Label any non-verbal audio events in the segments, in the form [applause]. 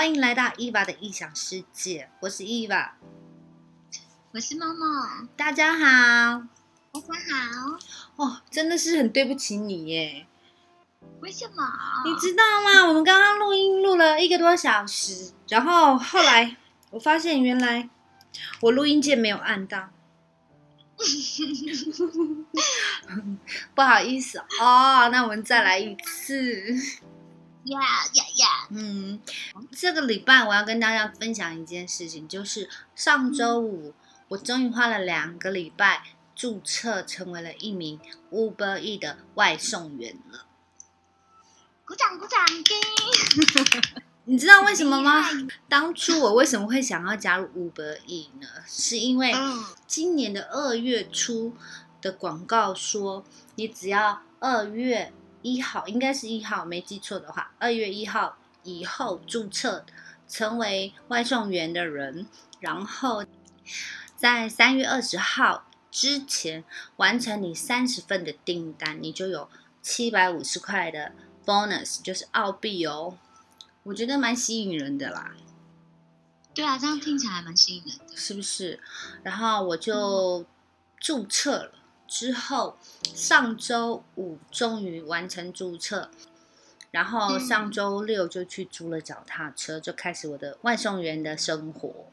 欢迎来到伊娃的异想世界，我是伊娃，我是猫猫，大家好。大家好。哦，真的是很对不起你耶，为什么？你知道吗？我们刚刚录音录了一个多小时，然后后来我发现原来我录音键没有按到，[laughs] 不好意思哦，那我们再来一次。呀呀呀！嗯，这个礼拜我要跟大家分享一件事情，就是上周五我终于花了两个礼拜注册成为了一名 Uber E 的外送员了。鼓掌鼓掌！你知道为什么吗？当初我为什么会想要加入 Uber E 呢？是因为今年的二月初的广告说，你只要二月。一号应该是一号，没记错的话，二月一号以后注册成为外送员的人，然后在三月二十号之前完成你三十份的订单，你就有七百五十块的 bonus，就是澳币哦。我觉得蛮吸引人的啦。对啊，这样听起来蛮吸引人的，是不是？然后我就注册了。之后，上周五终于完成注册，然后上周六就去租了脚踏车，就开始我的外送员的生活。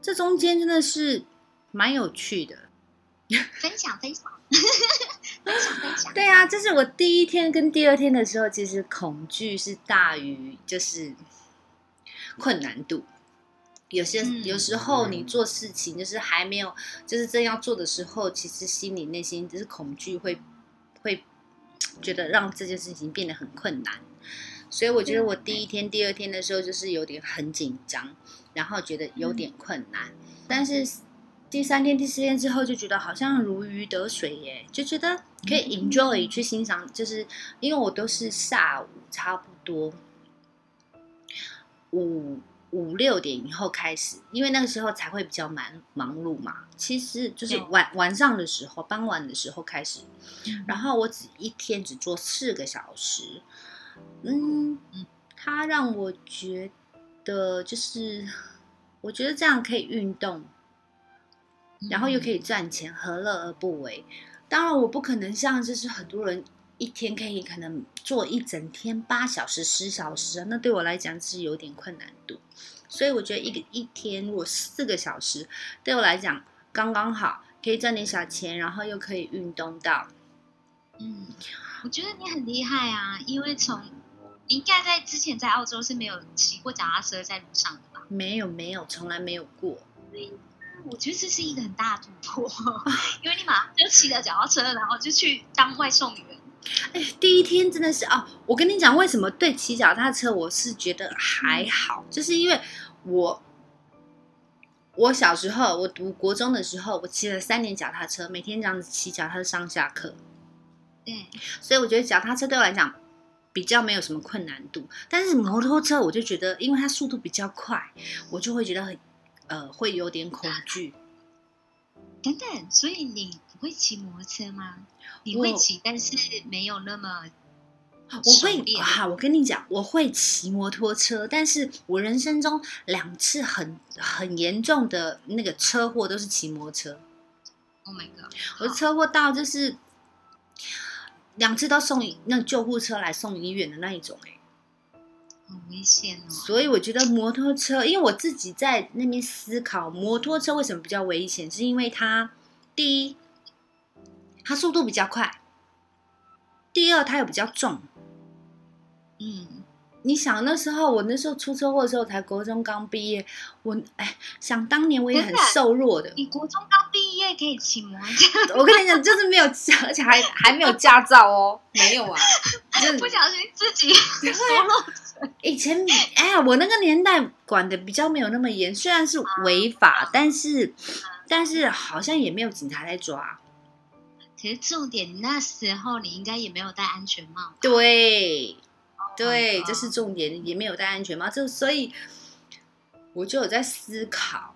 这中间真的是蛮有趣的，分享分享，[laughs] 分享分享。对啊，这是我第一天跟第二天的时候，其实恐惧是大于就是困难度。有些有时候你做事情就是还没有，就是正要做的时候，其实心里内心就是恐惧，会会觉得让这件事情变得很困难。所以我觉得我第一天、第二天的时候就是有点很紧张，然后觉得有点困难。但是第三天、第四天之后就觉得好像如鱼得水耶，就觉得可以 enjoy 去欣赏，就是因为我都是下午差不多五。五六点以后开始，因为那个时候才会比较忙忙碌嘛。其实就是晚晚上的时候，傍晚的时候开始。然后我只一天只做四个小时，嗯，他让我觉得就是，我觉得这样可以运动，然后又可以赚钱，何乐而不为？当然，我不可能像就是很多人一天可以可能做一整天八小时、十小时，那对我来讲是有点困难度。所以我觉得一个一天如果四个小时，对我来讲刚刚好，可以赚点小钱，然后又可以运动到。嗯，我觉得你很厉害啊，因为从你应该在之前在澳洲是没有骑过脚踏车在路上的吧？没有，没有，从来没有过。对，我觉得这是一个很大的突破，[laughs] 因为你马上就骑了脚踏车，然后就去当外送员。哎，第一天真的是哦，我跟你讲，为什么对骑脚踏车我是觉得还好，就是因为我我小时候我读国中的时候，我骑了三年脚踏车，每天这样子骑脚踏车上下课。嗯，所以我觉得脚踏车对我来讲比较没有什么困难度，但是摩托车我就觉得，因为它速度比较快，我就会觉得很呃会有点恐惧。等等，所以你不会骑摩托车吗？你会骑，但是没有那么。我会啊，我跟你讲，我会骑摩托车，但是我人生中两次很很严重的那个车祸都是骑摩托车。Oh my god！我车祸到就是两次都送那救护车来送医院的那一种，哎，好危险哦。所以我觉得摩托车，因为我自己在那边思考，摩托车为什么比较危险，是因为它第一。它速度比较快，第二它又比较重。嗯，你想那时候我那时候出车祸的时候才国中刚毕业，我哎想当年我也很瘦弱的。你国中刚毕业可以骑摩托车？我跟你讲，就是没有，而且还还没有驾照哦，没有啊，就 [laughs] 不小心自己说了。[laughs] 以前哎呀，我那个年代管的比较没有那么严，虽然是违法，但是但是好像也没有警察在抓。其实重点，那时候你应该也没有戴安全帽。对，对，这是重点，也没有戴安全帽。就所以，我就有在思考，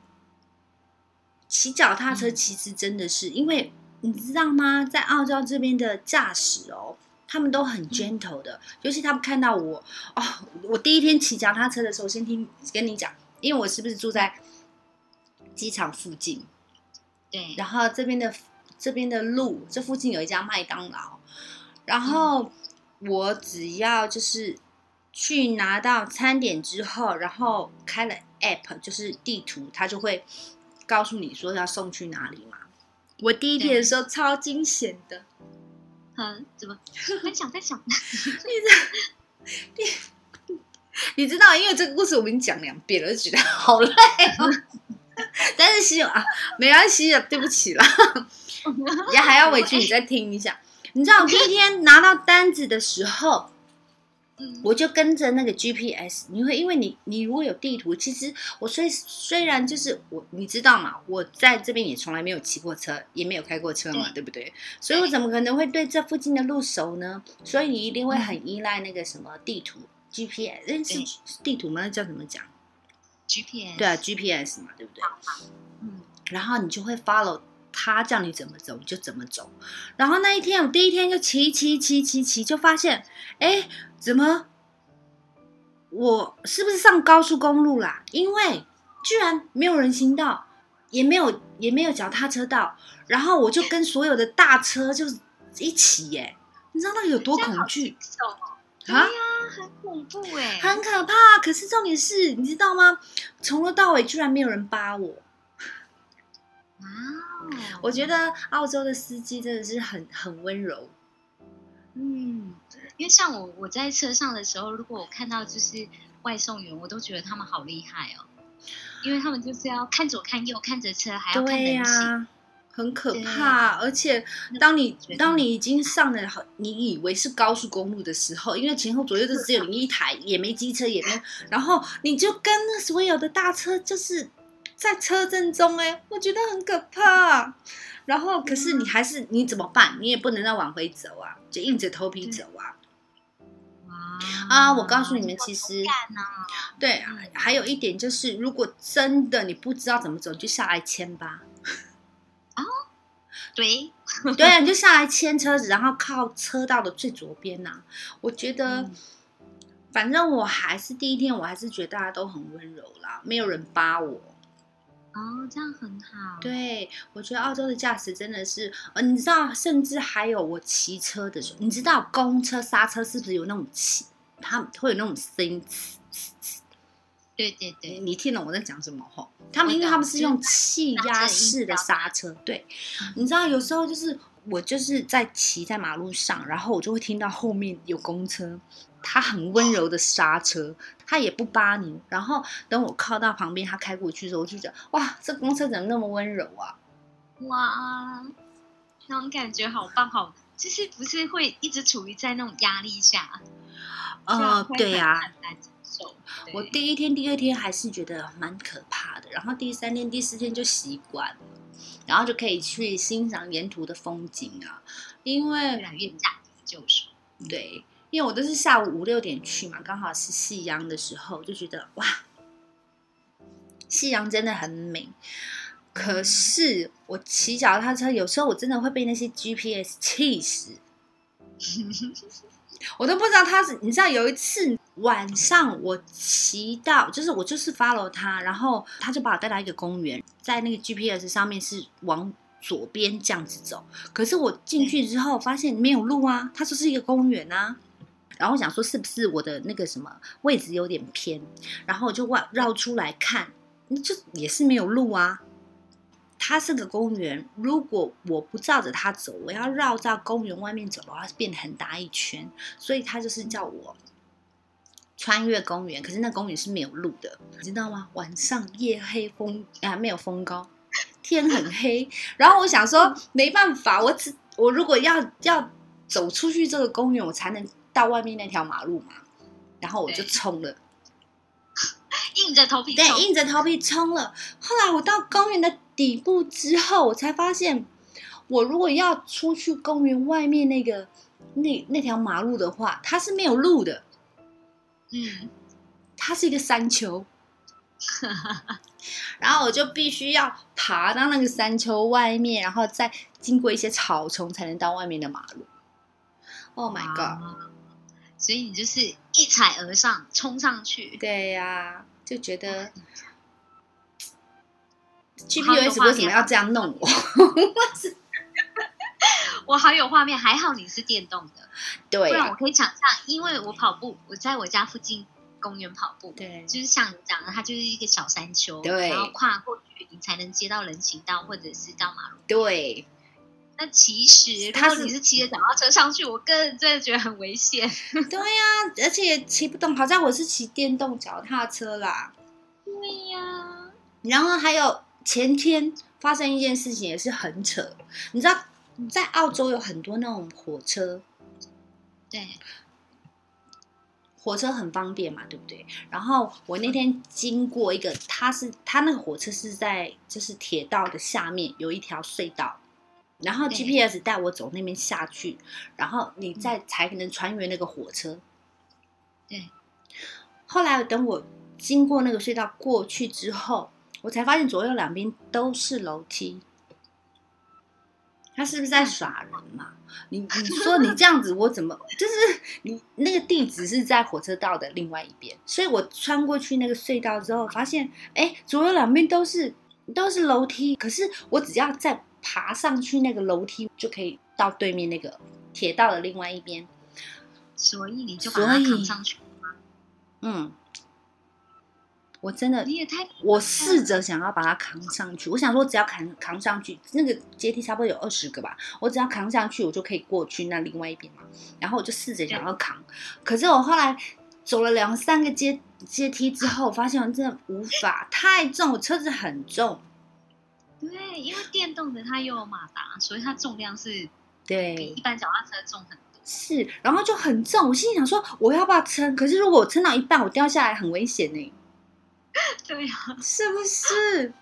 骑脚踏车其实真的是，因为你知道吗？在澳洲这边的驾驶哦，他们都很 gentle 的，尤其他们看到我哦，我第一天骑脚踏车的时候，先听跟你讲，因为我是不是住在机场附近，对，然后这边的这边的路，这附近有一家麦当劳，然后我只要就是去拿到餐点之后，然后开了 app，就是地图，它就会告诉你说要送去哪里嘛。我第一天的时候超惊险的，嗯，怎么分享分享？你知道，因为这个故事我已经讲两遍了，就觉得好累哦。[laughs] 但是希望啊，没关系的，对不起啦，[laughs] 也还要委屈你再听一下。你知道，[laughs] 第一天拿到单子的时候，嗯，我就跟着那个 GPS，你会因为你你如果有地图，其实我虽虽然就是我，你知道嘛，我在这边也从来没有骑过车，也没有开过车嘛，对对不对？所以我怎么可能会对这附近的路熟呢？所以你一定会很依赖那个什么地图 GPS，诶是对是地图吗？那叫怎么讲？GPS，对啊，GPS 嘛，对不对？嗯，然后你就会 follow 他叫你怎么走，你就怎么走。然后那一天，我第一天就骑骑骑骑骑，就发现，哎，怎么我是不是上高速公路啦？因为居然没有人行道，也没有也没有脚踏车道，然后我就跟所有的大车就是一起耶，你知道那个有多恐惧啊呀？，很恐怖哎，很可怕。可是重点是，你知道吗？从头到尾居然没有人扒我。哇哦，我觉得澳洲的司机真的是很很温柔。嗯，因为像我我在车上的时候，如果我看到就是外送员，我都觉得他们好厉害哦，因为他们就是要看左看右，看着车，还要看对呀、人行。很可怕。而且当你当你已经上了好，你以为是高速公路的时候，因为前后左右都只有你一台，也没机车，也没，[laughs] 然后你就跟那所有的大车就是在车阵中、哎，我觉得很可怕。然后，可是你还是你怎么办？你也不能再往回走啊，就硬着头皮走啊。啊我告诉你们其实对啊对，还有一点就是，如果真的你不知道怎么走，就下来牵吧。啊对，[laughs] 对啊，你就下来牵车子，然后靠车道的最左边呐、我觉得，嗯反正我还是第一天，我还是觉得大家都很温柔啦，没有人扒我。哦，这样很好。，对，我觉得澳洲的驾驶真的是，呃，你知道，甚至还有我骑车的时候，你知道公车刹车是不是有那种气，它会有那种声音？对对你对，你听懂我在讲什么吼？他们因为他们是用就是气压式的刹车，对，你知道有时候就是我就是在骑在马路上，然后我就会听到后面有公车，它很温柔的刹车，他也不扒你，然后等我靠到旁边，他开过去的时候，我就觉得哇，这公车怎么那么温柔啊？哇，那种感觉好棒，好，就是不是会一直处于在那种压力下？这样呃，对呀、很难接受。我第一天、第二天还是觉得蛮可怕的，然后第三天、第四天就习惯了，然后就可以去欣赏沿途的风景啊，因为越来越驾轻就熟。对，因为我都是下午五六点去嘛，刚好是夕阳的时候，就觉得哇，夕阳真的很美。可是我骑脚踏车，有时候我真的会被那些 GPS 气死，我都不知道他是。你知道有一次晚上我骑到，就是我就是 follow 他，然后他就把我带到一个公园，在那个 GPS 上面是往左边这样子走，可是我进去之后发现没有路啊，它就是一个公园啊。然后我想说是不是我的那个什么位置有点偏，然后我就绕绕出来看，就也是没有路啊。它是个公园，如果我不照着它走，我要绕到公园外面走的话，变得很大一圈，所以他就是叫我穿越公园，可是那公园是没有路的，你知道吗？晚上夜黑风啊，没有风高，天很黑，然后我想说没办法，我只我如果要要走出去这个公园，我才能到外面那条马路嘛，然后我就对冲了。[laughs] 硬着头皮冲对，硬着头皮冲了。后来我到公园的底部之后，我才发现，我如果要出去公园外面那个那那条马路的话，它是没有路的，嗯，它是一个山丘。[laughs] 然后我就必须要爬到那个山丘外面，然后再经过一些草丛，才能到外面的马路。，Oh my god！哇所以你就是一踩而上，冲上去。对呀、就觉得 GPS 为什么要这样弄我？[laughs] 我好有画面，还好你是电动的，[laughs] 对啊不然我可以想象，因为我跑步，我在我家附近公园跑步，对就是像你讲的，它就是一个小山丘，对然后跨过去你才能接到人行道或者是到马路。对，那其实如它是果你是骑着脚踏车上去，我个人真的觉得很危险。[laughs] 对呀、而且骑不动，好在我是骑电动脚踏车啦。对呀、然后还有前天发生一件事情也是很扯，你知道，在澳洲有很多那种火车，对，火车很方便嘛，对不对？然后我那天经过一个，它是它那个火车是在就是铁道的下面有一条隧道，然后 GPS 带我走那边下去，然后你再才能穿越那个火车。对，后来等我经过那个隧道过去之后，我才发现左右两边都是楼梯。他是不是在耍人嘛？你你说你这样子，我怎么就是你那个地址是在火车道的另外一边，所以我穿过去那个隧道之后，发现哎，左右两边都是都是楼梯，可是我只要再爬上去那个楼梯，就可以到对面那个铁道的另外一边。所以你就把它扛上去。嗯，我真的你也太我试着想要把它扛上去，我想说只要扛扛上去，那个阶梯差不多有二十个吧，我只要扛上去，我就可以过去那另外一边嘛。然后我就试着想要扛，可是我后来走了两三个阶阶梯之后，发现我真的无法，太重，我车子很重。对，因为电动的它又有马达，所以它重量是比对一，般脚踏车重很多。是，然后就很重，我心里想说我要不要撑？可是如果我撑到一半，我掉下来很危险呢、[laughs] 对啊，是不是？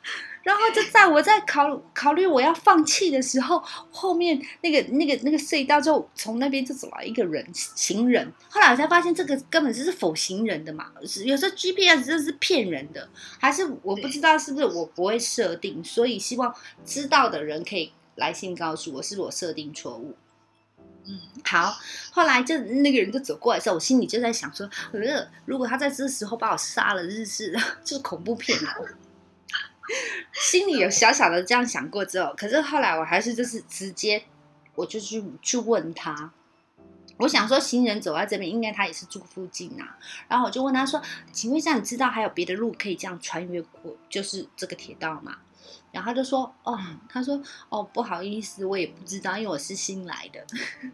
然后就在我在考考虑我要放弃的时候，后面那个那个那个隧道就从那边就走来一个人行人。后来我才发现，这个根本就是否行人的嘛。有时候 GPS 真的是骗人的，还是我不知道是不是我不会设定，所以希望知道的人可以来信告诉我，是我设定错误。嗯，好，后来就那个人就走过来的时候，我心里就在想说，呃，如果他在这时候把我杀了，日是 [laughs] 就是恐怖片哦。[laughs] 心里有小小的这样想过之后，可是后来我还是就是直接，我就去去问他，我想说行人走在这边，应该他也是住附近啊。然后我就问他说：“请问一下，你知道还有别的路可以这样穿越过，就是这个铁道吗？”然后他就说：“哦，他说哦，不好意思，我也不知道，因为我是新来的。[laughs] ”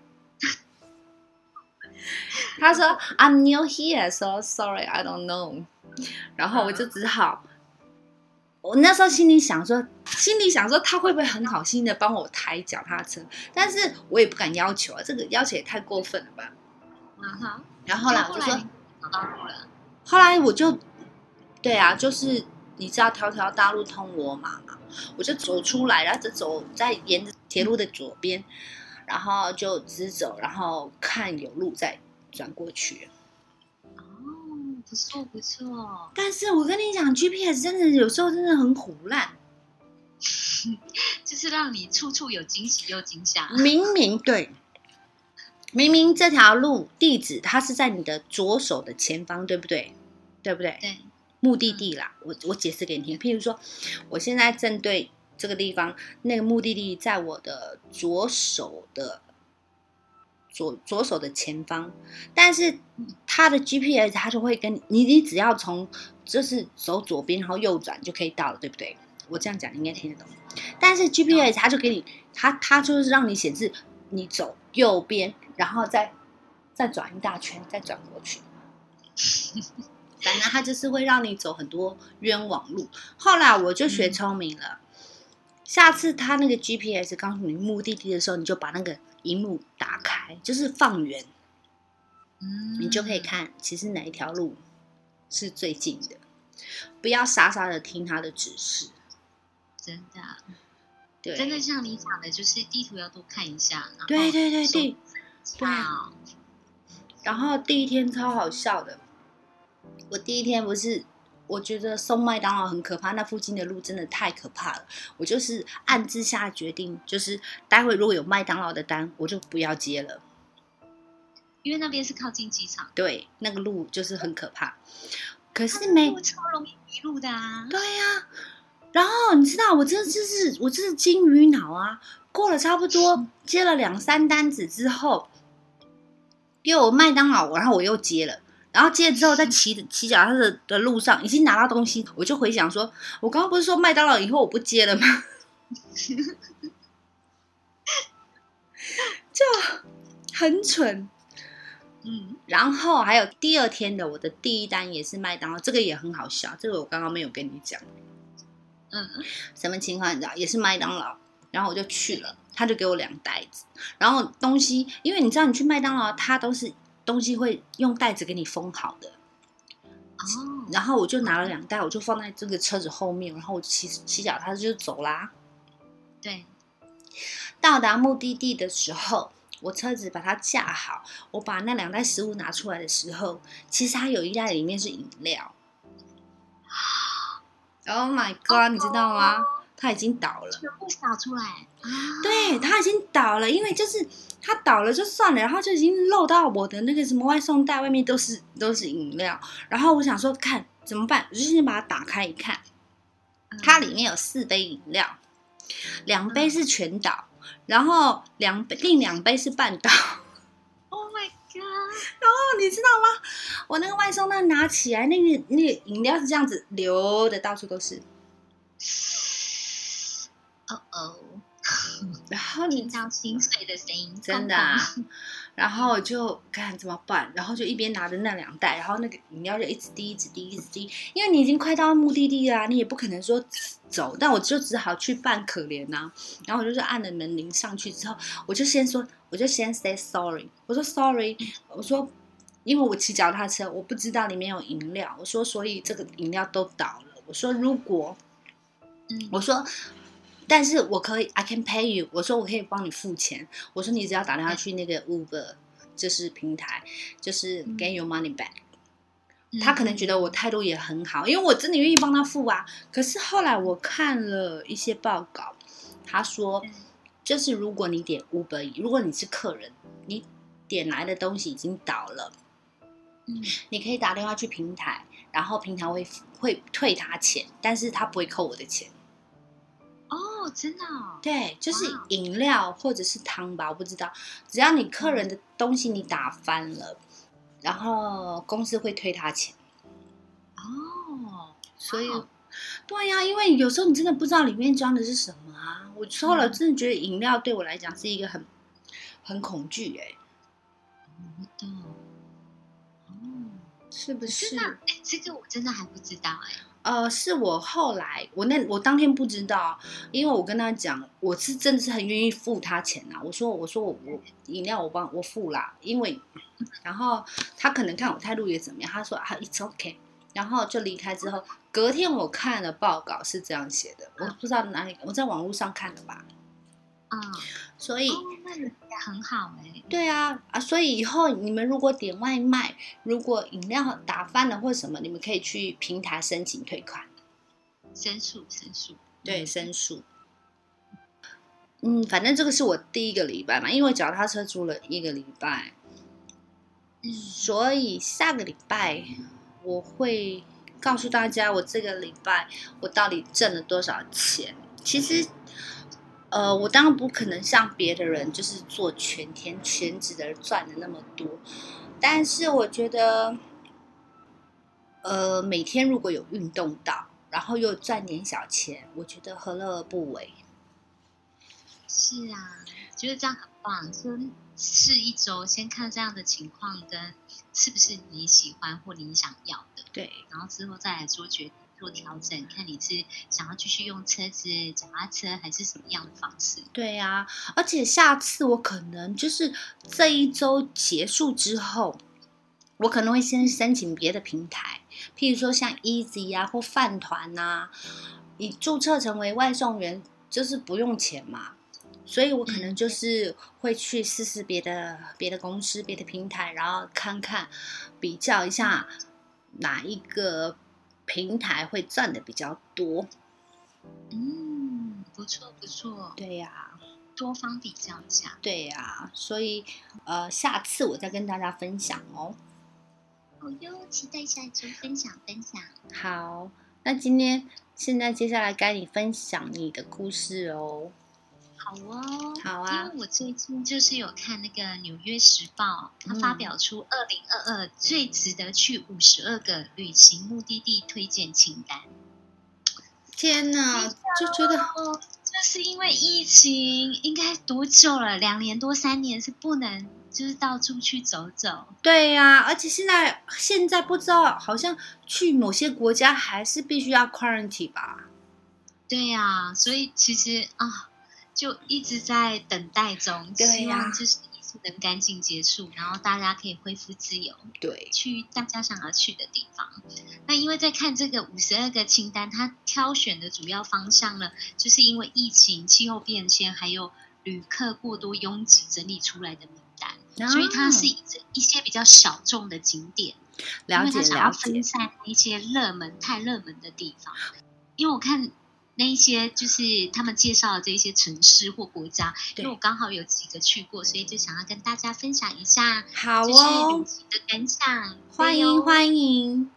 他说：“I'm new here, so sorry, I don't know。”然后我就只好，我那时候心里想说，心里想说他会不会很好心的帮我抬脚踏车，但是我也不敢要求啊，这个要求也太过分了吧。然后后来我就说后来你，找到路了，后来我就，对啊，就是你知道条条大路通罗马嘛，我就走出来，然后就走在沿着铁路的左边，然后就直走，然后看有路再转过去。哦，不错不错，但是我跟你讲，GPS 真的有时候真的很虎烂，[laughs] 就是让你处处有惊喜又惊吓。明明对。明明这条路地址它是在你的左手的前方，对不对？对不对？对，目的地啦，我我解释给你听。譬如说，我现在正对这个地方，那个目的地在我的左手的左左手的前方，但是它的 GPS 它就会跟你，你你只要从就是走左边，然后右转就可以到了，对不对？我这样讲你应该听得懂。但是 GPS 它就给你，它它就是让你显示你走右边，然后再再转一大圈，再转过去。[laughs] 反正它就是会让你走很多冤枉路。后来我就学聪明了，下次它那个 GPS 告诉你目的地的时候，你就把那个荧幕打开，就是放远，嗯，你就可以看其实哪一条路是最近的，不要傻傻的听他的指示。真的对，真的像你讲的，就是地图要多看一下。对对对手对。对哇，然后第一天超好笑的，我第一天不是，我觉得送麦当劳很可怕，那附近的路真的太可怕了。我就是暗自下决定，就是待会如果有麦当劳的单，我就不要接了。因为那边是靠近机场，对，那个路就是很可怕。可是没路超容易迷路的啊。对呀、然后你知道，我这就是我这是金鱼脑啊！过了差不多接了两三单子之后，又有麦当劳，然后我又接了，然后接了之后，在骑骑脚踏车的路上，已经拿到东西，我就回想说，我刚刚不是说麦当劳以后我不接了吗？[laughs] 就很蠢。嗯，然后还有第二天的我的第一单也是麦当劳，这个也很好笑，这个我刚刚没有跟你讲。嗯，什么情况你知道？也是麦当劳，然后我就去了，他就给我两袋子，然后东西，因为你知道你去麦当劳，他都是东西会用袋子给你封好的，哦，然后我就拿了两袋，我就放在这个车子后面，然后我就骑骑脚踏车就走啦。对，到达目的地的时候，我车子把它架好，我把那两袋食物拿出来的时候，其实它有一袋里面是饮料。[gasps] Oh my god！你知道吗？它已经倒了。全部洒出来啊！对，它已经倒了，因为就是它倒了就算了，然后就已经漏到我的那个什么外送袋外面都是都是饮料，然后我想说看怎么办，我就先把它打开一看，嗯它里面有四杯饮料，两杯是全倒，然后两杯另两杯是半倒。，Oh my god！哦，你知道吗？我那个外送袋拿起来，那个那个饮料是这样子流的，到处都是。哦哦，然后你听到心碎的声音，真的、啊，[laughs] 然后我就看怎么办，然后就一边拿着那两袋，然后那个饮料就一直滴，一直滴，一直滴，因为你已经快到目的地啦、你也不可能说走，但我就只好去扮可怜呐、然后我就是按了门铃上去之后，我就先说，我就先 say sorry，我说 sorry，我说。因为我骑脚踏车，我不知道里面有饮料。我说，所以这个饮料都倒了。我说，如果嗯，我说，但是我可以，I can pay you。我说我可以帮你付钱。我说你只要打电话去那个 Uber，就是平台，就是嗯 get your money back。嗯他可能觉得我态度也很好，因为我真的愿意帮他付啊。可是后来我看了一些报告，他说嗯，就是如果你点 Uber，如果你是客人，你点来的东西已经倒了。嗯你可以打电话去平台，然后平台会会退他钱，但是他不会扣我的钱。哦，真的哦，对，就是哇饮料或者是汤吧，我不知道。只要你客人的东西你打翻了，然后公司会退他钱。哦，所以哇，对呀、因为有时候你真的不知道里面装的是什么啊。我后来嗯真的觉得饮料对我来讲是一个很很恐惧哎、我懂，哦，是不是真？的，哎，这个我真的还不知道，哎，呃，是我后来，我那我当天不知道，因为我跟他讲，我是真的是很愿意付他钱啊。我说我说我我饮料我帮我付啦，因为，然后他可能看我态度也怎么样，他说啊 it's okay，然后就离开之后，隔天我看了报告是这样写的，我不知道哪里，我在网络上看的吧，啊，所以。哦，那也很好，哎，对啊，啊，所以以后你们如果点外卖，如果饮料打翻了或什么，你们可以去平台申请退款。申诉申诉，对，申诉。嗯，反正这个是我第一个礼拜嘛，因为脚踏车租了一个礼拜，嗯所以下个礼拜我会告诉大家我这个礼拜我到底挣了多少钱。其实，呃，我当然不可能像别的人就是做全天全职的赚的那么多，但是我觉得，呃，每天如果有运动到，然后又赚点小钱，我觉得何乐而不为？是啊，觉得这样很棒。先试一周，先看这样的情况跟是不是你喜欢或你想要的，对，然后之后再来做决定、做调整，看你是想要继续用车子、脚踏车还是什么样的方式。对啊、而且下次我可能就是这一周结束之后，我可能会先申请别的平台，譬如说像 Easy 啊或饭团呐、你注册成为外送员就是不用钱嘛，所以我可能就是会去试试别的别的公司、别的平台，然后看看比较一下哪一个平台会赚的比较多。嗯，不错不错，对呀、多方比较一下。对呀、所以呃，下次我再跟大家分享哦。好哟，期待下一周分享分享。好，那今天现在接下来该你分享你的故事哦。好哦，好啊因为我最近就是有看那个《纽约时报》，它嗯发表出二零二二最值得去五十二个旅行目的地推荐清单。天哪，就觉得哦，就是因为疫情，应该多久了？两年多、三年是不能就是到处去走走。对呀、而且现在现在不知道，好像去某些国家还是必须要 quarantine 吧？对呀、所以其实啊，就一直在等待中，希望就是能赶紧结束，然后大家可以恢复自由。对，去大家想要去的地方。那因为在看这个五十二个清单，它挑选的主要方向呢，就是因为疫情、气候变迁，还有旅客过多拥挤整理出来的名单，所以它是一一些比较小众的景点，因了解为它想要了解分，散一些热门、太热门的地方。因为我看。那一些就是他们介绍的这些城市或国家，因为我刚好有几个去过，所以就想要跟大家分享一下，好哦，行的感想。欢迎欢迎，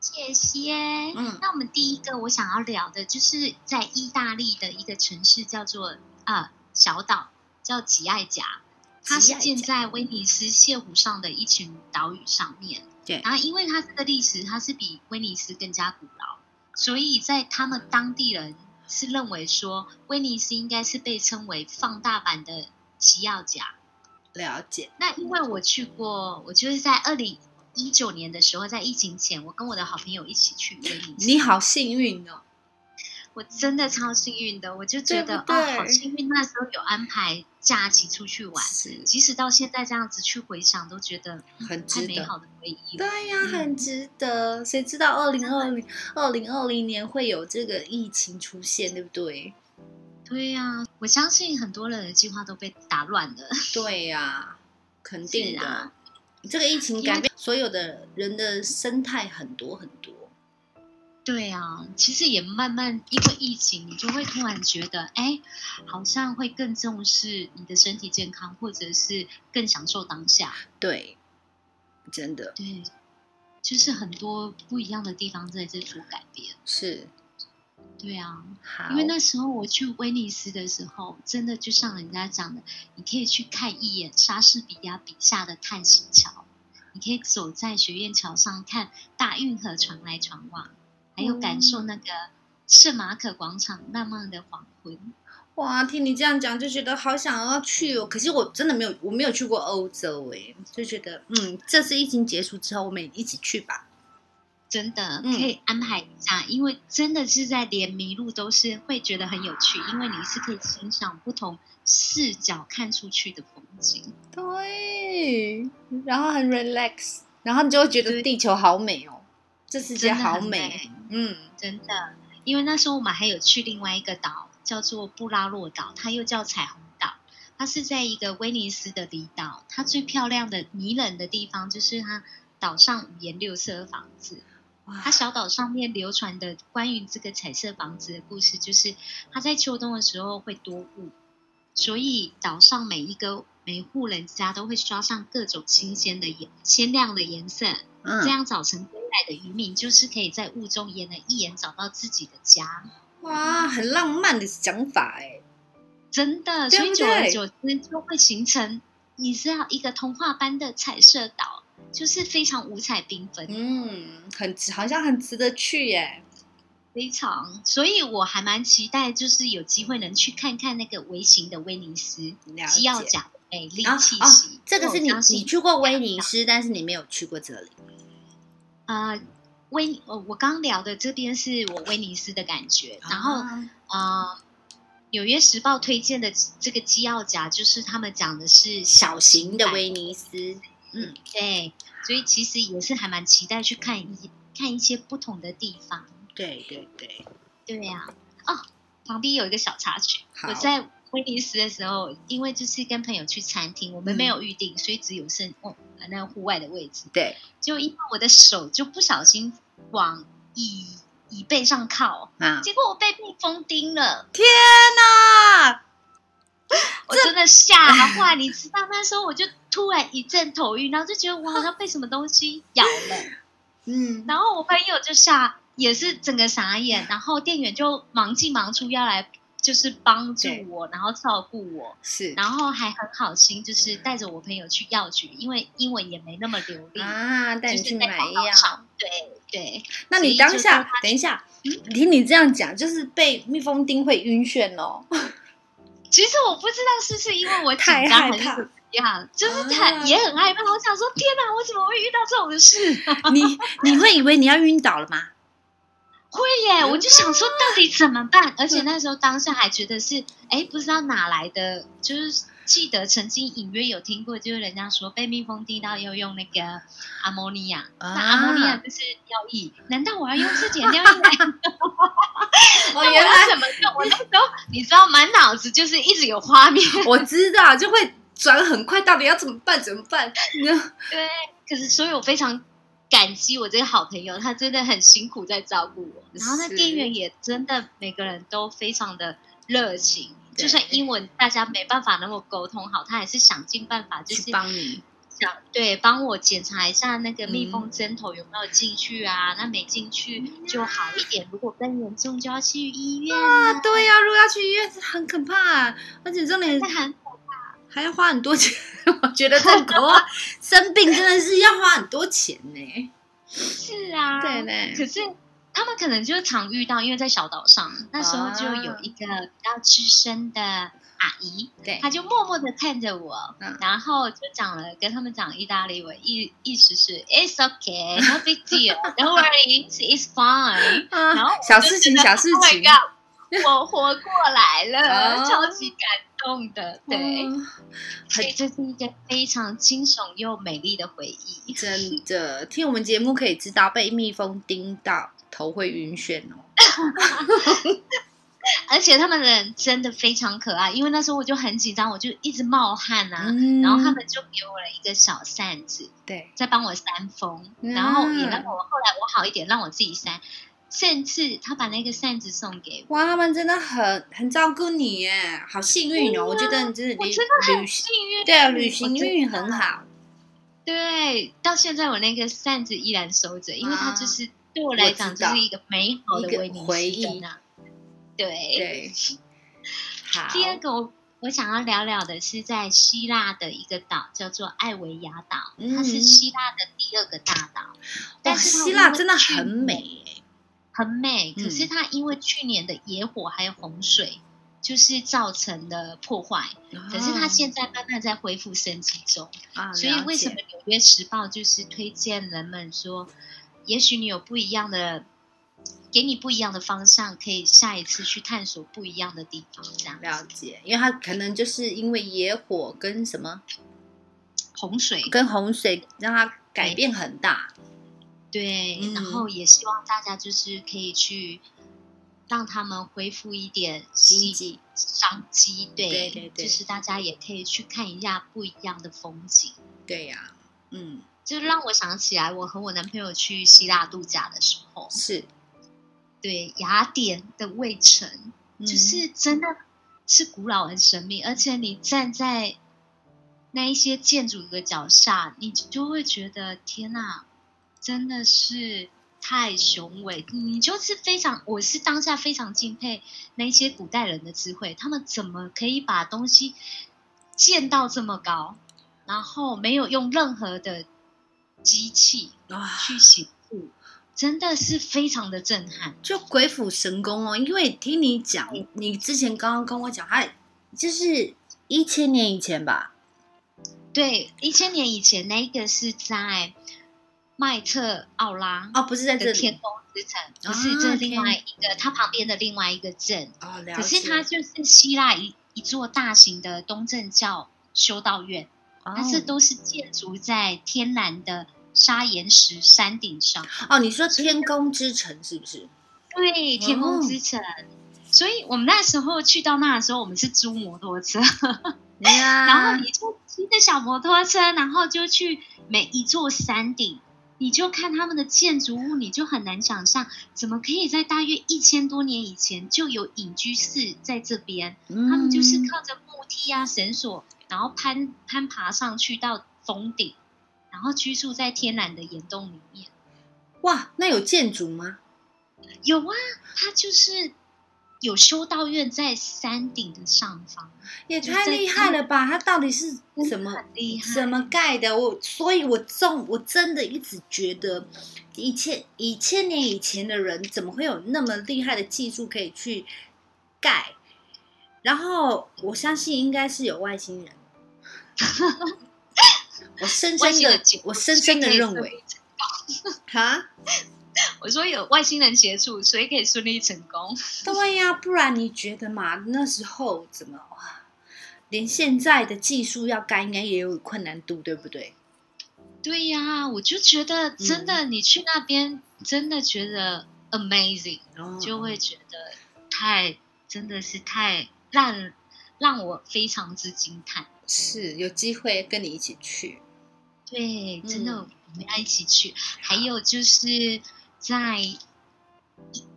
谢谢。嗯那我们第一个我想要聊的就是在意大利的一个城市叫做啊小岛，叫吉爱甲，它是建在威尼斯泻湖上的一群岛屿上面。对然后因为它这个历史它是比威尼斯更加古老，所以在他们当地人是认为说威尼斯应该是被称为放大版的奇奥甲。了解，那因为我去过，我就是在二零一九年的时候，在疫情前，我跟我的好朋友一起去威尼斯。你好幸运哦，我真的超幸运的，我就觉得哦，好幸运，那时候有安排假期出去玩。是即使到现在这样子去回想，都觉得太很值得。美好的回忆。对呀、嗯很值得。谁知道二零二零二零二零年会有这个疫情出现，对不对？对呀、我相信很多人的计划都被打乱了。[laughs] 对呀、肯定的。啊这个疫情改变所有的人的生态很多很多。对啊，其实也慢慢因为疫情，你就会突然觉得，哎，好像会更重视你的身体健康，或者是更享受当下。对，真的对，就是很多不一样的地方在这做改变。是对啊，因为那时候我去威尼斯的时候，真的就像人家讲的，你可以去看一眼莎士比亚笔下的叹息桥，你可以走在学院桥上看大运河传来传往，还有感受那个圣马可广场浪漫的黄昏。哇，听你这样讲就觉得好想要去哦。可是我真的没有，我没有去过欧洲诶，就觉得嗯，这次疫情结束之后，我们一起去吧。真的嗯可以安排一下，因为真的是在连迷路都是会觉得很有趣，因为你是可以欣赏不同视角看出去的风景。对，然后很 relax，然后你就会觉得地球好美哦，这世界真的好美美。嗯，真的，因为那时候我们还有去另外一个岛，叫做布拉洛岛，它又叫彩虹岛。它是在一个威尼斯的离岛，它最漂亮的迷人的地方就是它岛上五颜六色的房子。它小岛上面流传的关于这个彩色房子的故事，就是它在秋冬的时候会多雾，所以岛上每一个每户人家都会刷上各种新鲜的颜鲜亮的颜色，嗯，这样早晨归来的渔民就是可以在雾中也能一眼找到自己的家。哇，很浪漫的想法哎。真的，所以久而久之就会形成，你知道一个童话般的彩色岛，就是非常五彩缤纷，嗯，很值好像很值得去耶。非常。所以我还蛮期待，就是有机会能去看看那个微型的威尼斯了基奥解甲的美丽气息。这个是你你去过威尼斯，但是你没有去过这里。呃威呃我刚聊的这边是我威尼斯的感觉，然后啊。呃，《纽约时报》推荐的这个基奥甲，就是他们讲的是小型的威尼斯，嗯，对，所以其实也是还蛮期待去看一看一些不同的地方。对对对，对呀、哦，旁边有一个小插曲，我在威尼斯的时候，因为就是跟朋友去餐厅，我们嗯。没有预定，所以只有剩哦那个户外的位置，对就因为我的手就不小心往椅椅背上靠，啊，结果我被蜜蜂叮了。天哪！[laughs] 我真的吓 [laughs] 坏，你知道那时候我就突然一阵头晕，然后就觉得我好像被什么东西咬了，[laughs] 嗯，然后我朋友就吓，也是整个傻眼，然后店员就忙进忙出要来就是帮助我，然后照顾我，是然后还很好心，就是带着我朋友去药局，因为英文也没那么流利，啊，带你去买药。对对，那你当下等一下，嗯听你这样讲，就是被蜜蜂叮会晕眩哦。[laughs] 其实我不知道是不是因为我紧太张害怕还是怎么样，就是他啊也很害怕。我想说，天哪，我怎么会遇到这种事？[laughs] 你你会以为你要晕倒了吗？会耶！我就想说，到底怎么办？[laughs] 而且那时候当下还觉得是，哎，不知道哪来的，就是记得曾经隐约有听过，就是人家说被蜜蜂叮到要用那个阿莫尼亚，啊那阿莫尼亚就是尿液，难道我要用自己的尿液我要怎么用？我那时候你知道，满脑子就是一直有画面。[laughs] 我知道，就会转很快，到底要怎么办？怎么办？[laughs] 对，可是所以我非常感激我这个好朋友，他真的很辛苦在照顾我。然后那店员也真的每个人都非常的热情，就算英文大家没办法能够沟通好，他还是想尽办法，就是帮你想对帮我检查一下那个密封针头有没有进去啊，那没进去就好一点，如果更严重就要去医院啊，啊。对呀、如果要去医院是很可怕、而且重点 [laughs] 那很还要花很多钱。我觉得在国外生病真的是要花很多钱呢。是啊，对呢，可是他们可能就常遇到，因为在小岛上，那时候就有一个比较资深的阿姨，对她就默默的看着我，嗯然后就讲了跟他们讲意大利文，意意思是 It's okay, no big deal, don't worry, it's fine。[laughs] 然后小事情，小事 Oh 情。我活过来了，哦超级感动的，对。嗯所以这是一个非常惊悚又美丽的回忆。真的，听我们节目可以知道，被蜜蜂叮到头会晕眩哦。[laughs] 而且他们的人真的非常可爱，因为那时候我就很紧张，我就一直冒汗啊。嗯然后他们就给我了一个小扇子，对，在帮我扇风，嗯然后也让我后来我好一点，让我自己扇。甚至他把那个扇子送给我，哇，他们真的很很照顾你耶，好幸运哦！我觉得你真的旅我真的很旅幸运。对啊，旅行运很好。对，到现在我那个扇子依然收着，因为它就是对我来讲就是一个美好的回忆。对，对，[laughs] 好，第二个我我想要聊聊的是在希腊的一个岛，叫做艾维亚岛，它是嗯希腊的第二个大岛。哇，但是希腊真的很美耶。很美，嗯可是它因为去年的野火还有洪水，就是造成的破坏。可是它现在慢慢在恢复生机中，啊，所以为什么《纽约时报》就是推荐人们说，也许你有不一样的，给你不一样的方向，可以下一次去探索不一样的地方，这样了解？因为它可能就是因为野火跟什么洪水跟洪水让它改变很大。对，嗯。然后也希望大家就是可以去让他们恢复一点希经济商机，对，对就是大家也可以去看一下不一样的风景。对呀、嗯，就让我想起来，我和我男朋友去希腊度假的时候，是，对雅典的卫城，嗯就是。真的是古老很神秘，而且你站在那一些建筑的脚下，你就会觉得天哪，真的是太雄伟，你就是非常，我是当下非常敬佩那些古代人的智慧，他们怎么可以把东西建到这么高，然后没有用任何的机器，去写字，真的是非常的震撼。就鬼斧神工哦。因为听你讲，你之前刚刚跟我讲，他就是一千年以前吧？对，一千年以前那个是在麦特奥拉哦，不是在这里天空之城，不是啊这另外一个，它旁边的另外一个镇。哦，可是它就是希腊一一座大型的东正教修道院，哦但是都是建筑在天然的砂岩石山顶上。哦，你说天空之城是不是？对，天空哦之城。所以我们那时候去到那的时候，我们是租摩托车，呀 [laughs] 然后你就骑着小摩托车，然后就去每一座山顶，你就看他们的建筑物，你就很难想象，怎么可以在大约一千多年以前就有隐居室在这边？他们就是靠着木梯啊、绳索，然后攀攀爬上去到峰顶，然后居住在天然的岩洞里面。哇，那有建筑吗？有啊，它就是有修道院在山顶的上方，也太厉害了吧！它到底是怎么厉害？怎么盖的？我，所以我中我真的一直觉得，一千一千年以前的人怎么会有那么厉害的技术可以去盖？然后我相信应该是有外星人。[laughs] 我深深的，我深深的认为，哈。我说有外星人协助，所以可以顺利成功。对呀，不然你觉得嘛？那时候怎么哇？连现在的技术要盖，应该也有困难度，对不对？对呀，我就觉得真的，你去那边真的觉得 amazing，就会觉得太真的是太让让我非常之惊叹。是有机会跟你一起去，对，真的我们要一起去。还有就是。在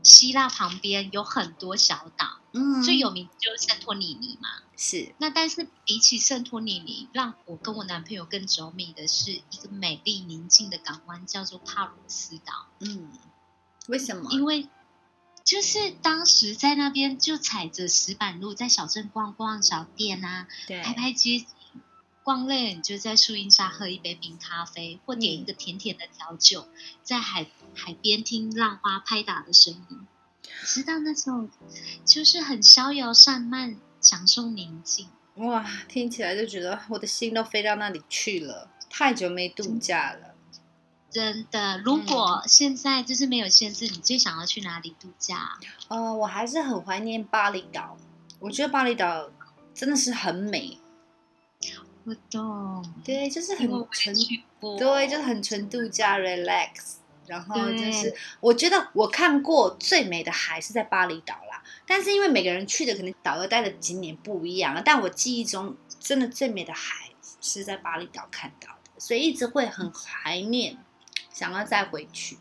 希腊旁边有很多小岛，嗯，最有名就是圣托里尼嘛。是。那但是比起圣托里尼，让我跟我男朋友更着迷的是一个美丽宁静的港湾，叫做帕罗斯岛。嗯，为什么？因为就是当时在那边就踩着石板路，在小镇逛逛小店啊，对，拍拍街。逛累，你就在树荫下喝一杯冰咖啡，或点一个甜甜的调酒，在海海边听浪花拍打的声音，知道那种就是很逍遥散漫，享受宁静。哇，听起来就觉得我的心都飞到那里去了。太久没度假了，真的。如果现在就是没有限制，你最想要去哪里度假？呃，我还是很怀念巴厘岛。我觉得巴厘岛真的是很美。不懂，对，就是很纯，对，就是很纯度假，relax。然后就是，我觉得我看过最美的海是在巴厘岛啦。但是因为每个人去的可能导游待的景点不一样，但我记忆中真的最美的海是在巴厘岛看到的，所以一直会很怀念，想要再回去。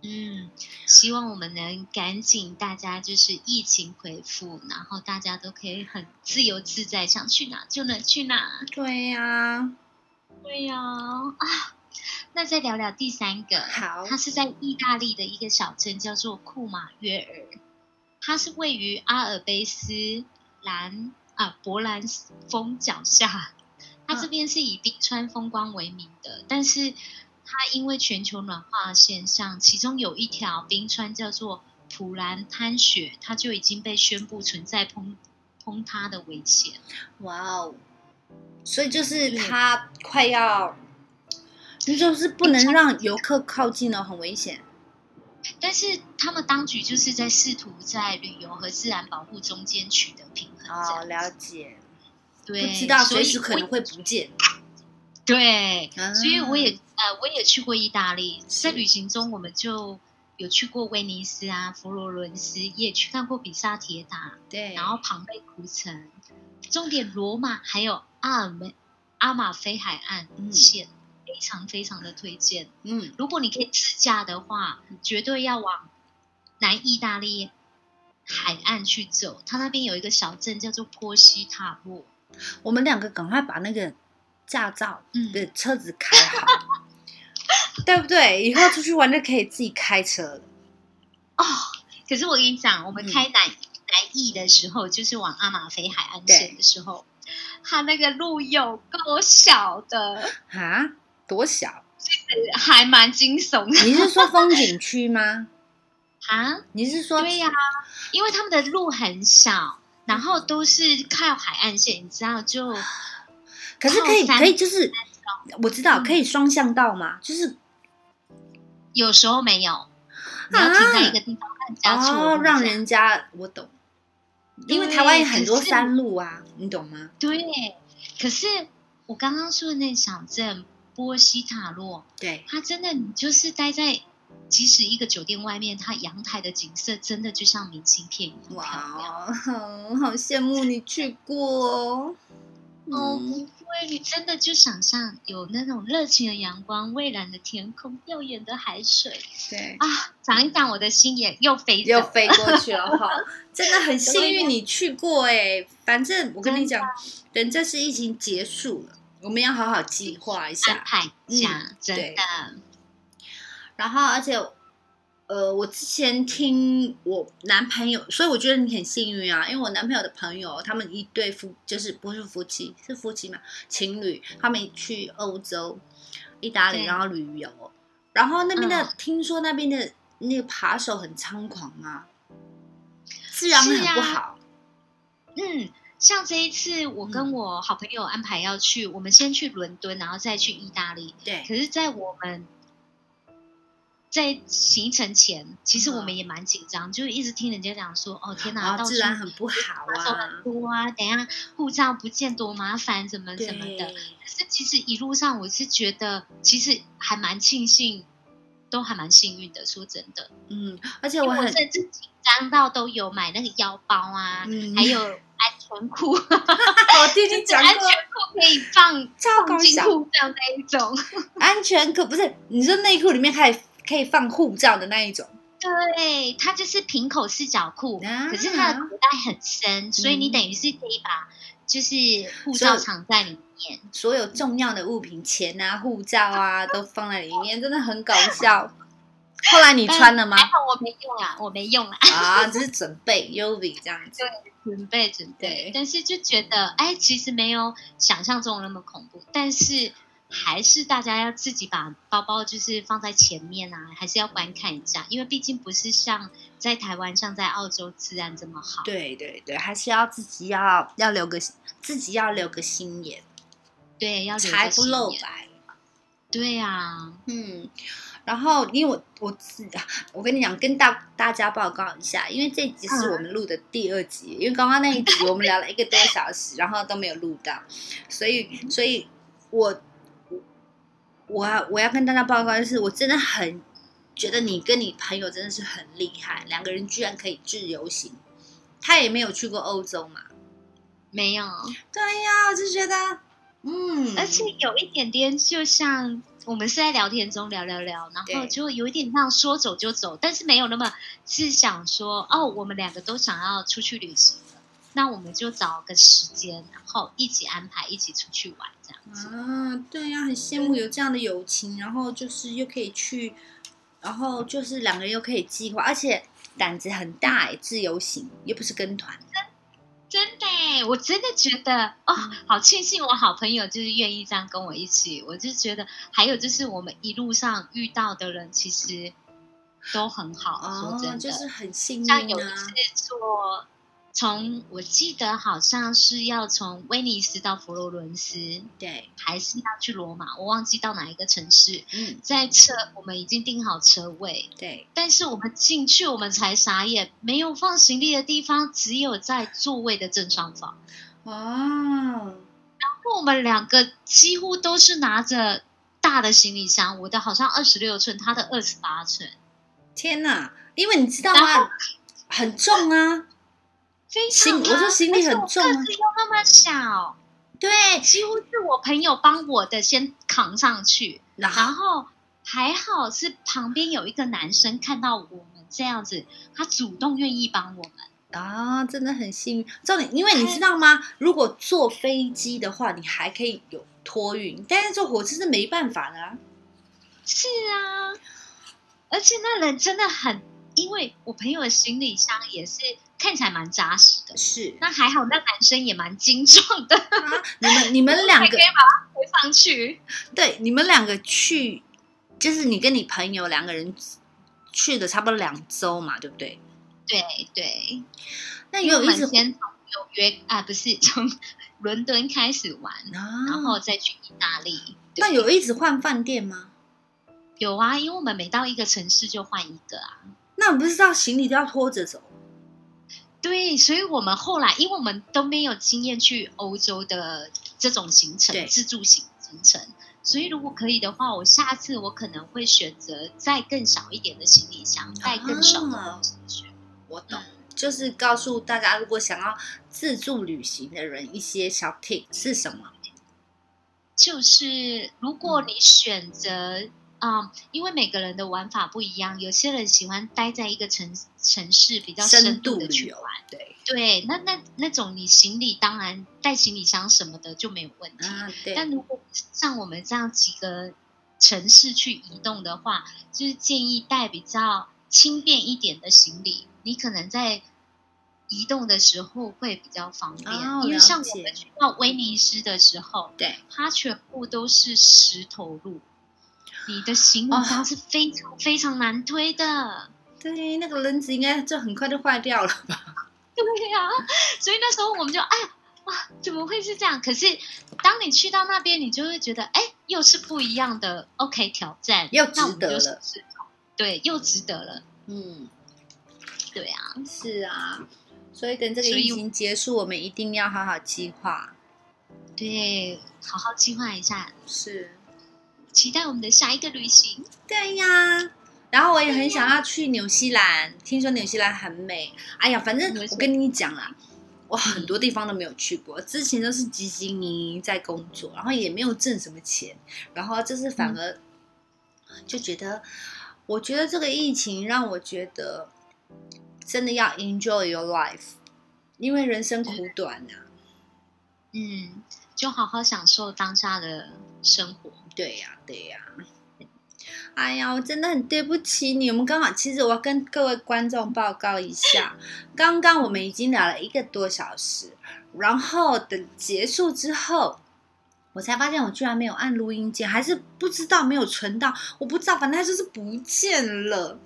嗯，希望我们能赶紧，大家就是疫情恢复，然后大家都可以很自由自在，想去哪就能去哪。对呀，对呀啊！那再聊聊第三个，好，它是在意大利的一个小镇，叫做库马约尔，它是位于阿尔卑斯兰啊博兰峰脚下，它这边是以冰川风光为名的，但是。它因为全球暖化现象，其中有一条冰川叫做普兰滩雪，它就已经被宣布存在崩崩塌的危险。哇哦！所以就是它快要，就是不能让游客靠近了，很危险。但是他们当局就是在试图在旅游和自然保护中间取得平衡。哦，了解。对，不知道随时可能会不见。对，所以我也呃，我也去过意大利，在旅行中我们就有去过威尼斯啊、佛罗伦斯，也去看过比萨铁塔，对，然后庞贝古城，重点罗马，还有阿尔梅阿马菲海岸线，非常非常的推荐。嗯，如果你可以自驾的话，绝对要往南意大利海岸去走，它那边有一个小镇叫做波西塔洛。我们两个赶快把那个。驾照的车子开好，[laughs] 对不对？以后出去玩就可以自己开车了。哦，可是我跟你讲，我们开南南翼的时候，就是往阿马菲海岸线的时候，它那个路有够小的啊，多小？还蛮惊悚的。你是说风景区吗？[laughs] 啊？你是说？对呀，因为他们的路很小，然后都是靠海岸线，你知道就。[sighs] 可是可以可以就是我知道可以双向道嘛，就是有时候没有，你要停在一个地方哦，让人家我懂，因为台湾有很多山路啊，你懂吗？对，可是我刚刚说的那小镇波西塔洛，对，它真的你就是待在即使一个酒店外面，它阳台的景色真的就像明信片一样哇，[laughs] 好羡慕你去过哦。对你真的就想象有那种热情的阳光、蔚蓝的天空、耀眼的海水对，啊！讲一讲，我的心也又飞又。飞过去了哈，[laughs] 真的很幸运你去过哎。反正我跟你讲，等这次疫情结束了，我们要好好计划一安下。排一下，嗯对真的。然后，而且，呃，我之前听我男朋友，所以我觉得你很幸运啊，因为我男朋友的朋友，他们一对夫，就是不是夫妻，是夫妻嘛，情侣，他们去欧洲、意大利，然后旅游，然后那边的、嗯。听说那边的那个扒手很猖狂啊，治安很不好。嗯，像这一次我嗯。跟我好朋友安排要去，我们先去伦敦，然后再去意大利。对，可是，在我们在行程前，其实我嗯们也蛮紧张，就一直听人家讲说，哦天哪，到处治安很不好啊很，多啊，等下护照不见多麻烦，怎么怎么的。可是其实一路上我是觉得，其实还蛮庆幸，都还蛮幸运的。说真的，嗯，而且我我很，甚至紧张到都有买那个腰包啊，嗯还有安全裤，[laughs] 我听你讲安全过，裤可以放放进笑。护照那一种。安全裤不是你说内裤里面可以可以放护照的那一种，对，它就是平口四角裤，啊可是它的口袋很深，所以你等于是可以把就是护照藏在里面。所有重要的物品，钱啊、护照啊，都放在里面，真的很搞笑。[laughs] 后来你穿了吗还？好我没用啊，我没用啊，[laughs] 啊，只是准备 UV 这样子。准备准对备。但是就觉得，哎，其实没有想象中那么恐怖，但是还是大家要自己把包包就是放在前面啊，还是要观看一下，因为毕竟不是像在台湾、像在澳洲治安这么好。对对对，还是要自己要要留个自己要留个心眼，对，要留财不个心眼。露白。对啊，嗯，然后因为我我自我跟你讲，跟大大家报告一下，因为这集是我们录的第二集，因为刚刚那一集我们聊了一个多小时，然后都没有录到，所以所以我我我要我要跟大家报告的是，我真的很觉得你跟你朋友真的是很厉害，两个人居然可以自由行，他也没有去过欧洲嘛，没有，对呀，我就觉得嗯，而且有一点点就像我们是在聊天中聊聊聊，然后就有一点像说走就走，但是没有那么是想说哦，我们两个都想要出去旅行了，那我们就找个时间，然后一起安排，一起出去玩这样子。啊，对呀、很羡慕有这样的友情，然后就是又可以去，然后就是两个人又可以计划，而且胆子很大哎，自由行又不是跟团，真的耶，我真的觉得哦，嗯好庆幸我好朋友就是愿意这样跟我一起。我就觉得，还有就是我们一路上遇到的人，其实都很好。说真的，哦就是很幸运啊像有一次，做，从我记得好像是要从威尼斯到佛罗伦斯，对，还是要去罗马，我忘记到哪一个城市。嗯，在车，我们已经订好车位，对，但是我们进去，我们才傻眼，没有放行李的地方，只有在座位的正上方。哦，我们两个几乎都是拿着大的行李箱，我的好像二十六寸，他的二十八寸，天哪，因为你知道然吗？很重啊，非常、我说行李很重啊而且我个子又那么小，对，几乎是我朋友帮我的先扛上去，然后还好是旁边有一个男生看到我们这样子，他主动愿意帮我们。啊，真的很幸运。重点，因为你知道吗？如果坐飞机的话，你还可以有托运，但是坐火车是没办法的啊。是啊，而且那人真的很，因为我朋友的行李箱也是看起来蛮扎实的。是，那还好，那男生也蛮精壮的，你们你们两个 [laughs] 可以把它推上去。对，你们两个去，就是你跟你朋友两个人去的差不多两周嘛，对不对？对对，那有一直先从纽约啊，不是 [laughs] 从伦敦开始玩，啊，然后再去意大利。那有一直换饭店吗？有啊，因为我们每到一个城市就换一个啊。那我不是道行李都要拖着走对，所以我们后来，因为我们都没有经验去欧洲的这种行程，自助行行程，所以如果可以的话，我下次我可能会选择再更小一点的行李箱，带更少的东西去。我懂，嗯就是告诉大家，如果想要自助旅行的人，一些小 tip 是什么？就是如果你选择。啊，因为每个人的玩法不一样，有些人喜欢待在一个城城市比较深度的去玩，对对，那那那种你行李当然带行李箱什么的就没有问题。啊，对。但如果像我们这样几个城市去移动的话，就是建议带比较轻便一点的行李，你可能在移动的时候会比较方便。因为像我们去到威尼斯的时候，对，它全部都是石头路。你的行李箱是非常非常难推的，对，那个轮子应该就很快就坏掉了吧？[laughs] 对呀，所以那时候我们就哎哇，怎么会是这样？可是当你去到那边，你就会觉得哎，又是不一样的 OK 挑战，又值得了，对，又值得了，嗯，对啊，是啊，所以等这个疫情结束，我们一定要好好计划，对，好好计划一下，是。期待我们的下一个旅行。对呀，然后我也很想要去纽西兰，听说纽西兰很美。哎呀，反正我跟你讲啦，我很多地方都没有去过，之前都是汲汲营营在工作，然后也没有挣什么钱，然后就是反而就觉得，我觉得这个疫情让我觉得真的要 enjoy your life，因为人生苦短啊。嗯，就好好享受当下的生活。对呀，对呀。哎呀，我真的很对不起你。我们刚好，其实我要跟各位观众报告一下，[laughs] 刚刚我们已经聊了一个多小时，然后等结束之后，我才发现我居然没有按录音键，还是不知道没有存到，我不知道，反正它就是不见了。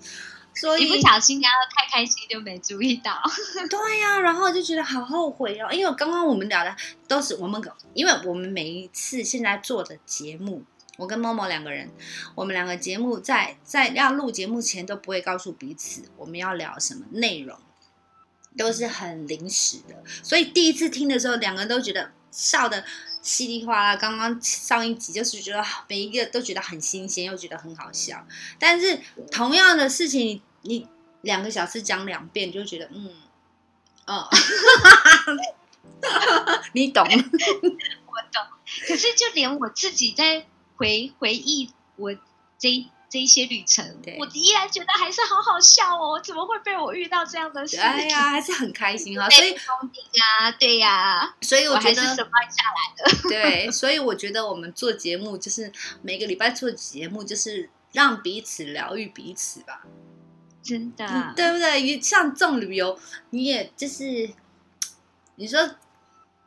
所以一不小心，然后太开心就没注意到。[laughs] 对呀，然后就觉得好后悔哦，因为刚刚我们聊的都是我们，因为我们每一次现在做的节目。我跟默默两个人，我们两个节目在在要录节目前都不会告诉彼此我们要聊什么内容，都是很临时的。所以第一次听的时候，两个人都觉得笑的稀里哗啦。刚刚上一集就是觉得每一个都觉得很新鲜，又觉得很好笑。但是同样的事情，你两个小时讲两遍，就觉得嗯，哦，[laughs] 你懂，[laughs] 我懂。可是就连我自己在。回回忆我这这一些旅程，我依然觉得还是好好笑哦！怎么会被我遇到这样的事？哎呀，还是很开心啊！[laughs] 所以啊，对呀，所以我觉得是下来的。[laughs] 对，所以我觉得我们做节目就是每个礼拜做节目，就是让彼此疗愈彼此吧。真的，对不对？像这种旅游，你也就是你说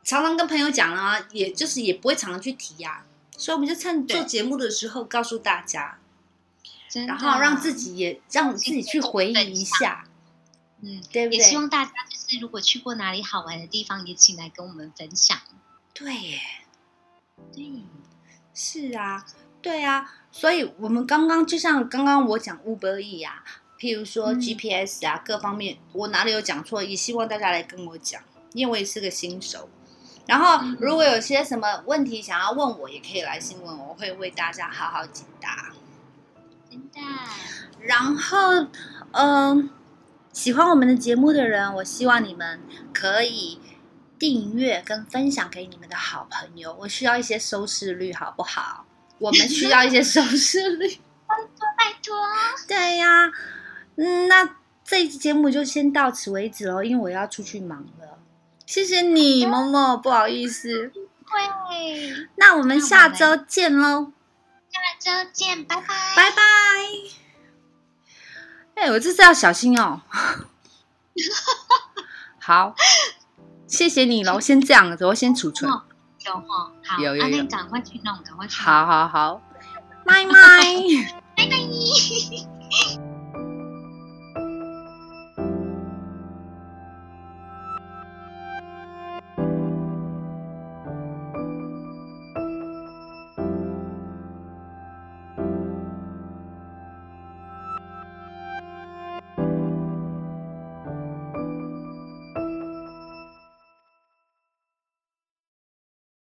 常常跟朋友讲啊，也就是也不会常常去提呀。所以我们就趁做节目的时候告诉大家，然后让自己也让自己去回忆一下，嗯，对不对？也希望大家就是如果去过哪里好玩的地方，也请来跟我们分享。对，耶，对，是啊，对啊。所以我们刚刚就像刚刚我讲 Uber E 啊，譬如说 GPS 啊，各方面我哪里有讲错，也希望大家来跟我讲，因为我也是个新手。然后，如果有些什么问题想要问我，也可以来信问我，会为大家好好解答。然后，嗯，喜欢我们的节目的人，我希望你们可以订阅跟分享给你们的好朋友。我需要一些收视率，好不好？我们需要一些收视率。拜托，拜托。对呀，嗯，那这一期节目就先到此为止喽，因为我要出去忙了。谢谢你，某某，不好意思。会。那我们下周见喽。下周见，拜拜。拜拜。哎，我这次要小心哦。[laughs] 好，谢谢你喽。先这样子，我先储存。有哈，好。有有有。赶快去弄，赶快去。好好好。[laughs] 拜拜。拜拜。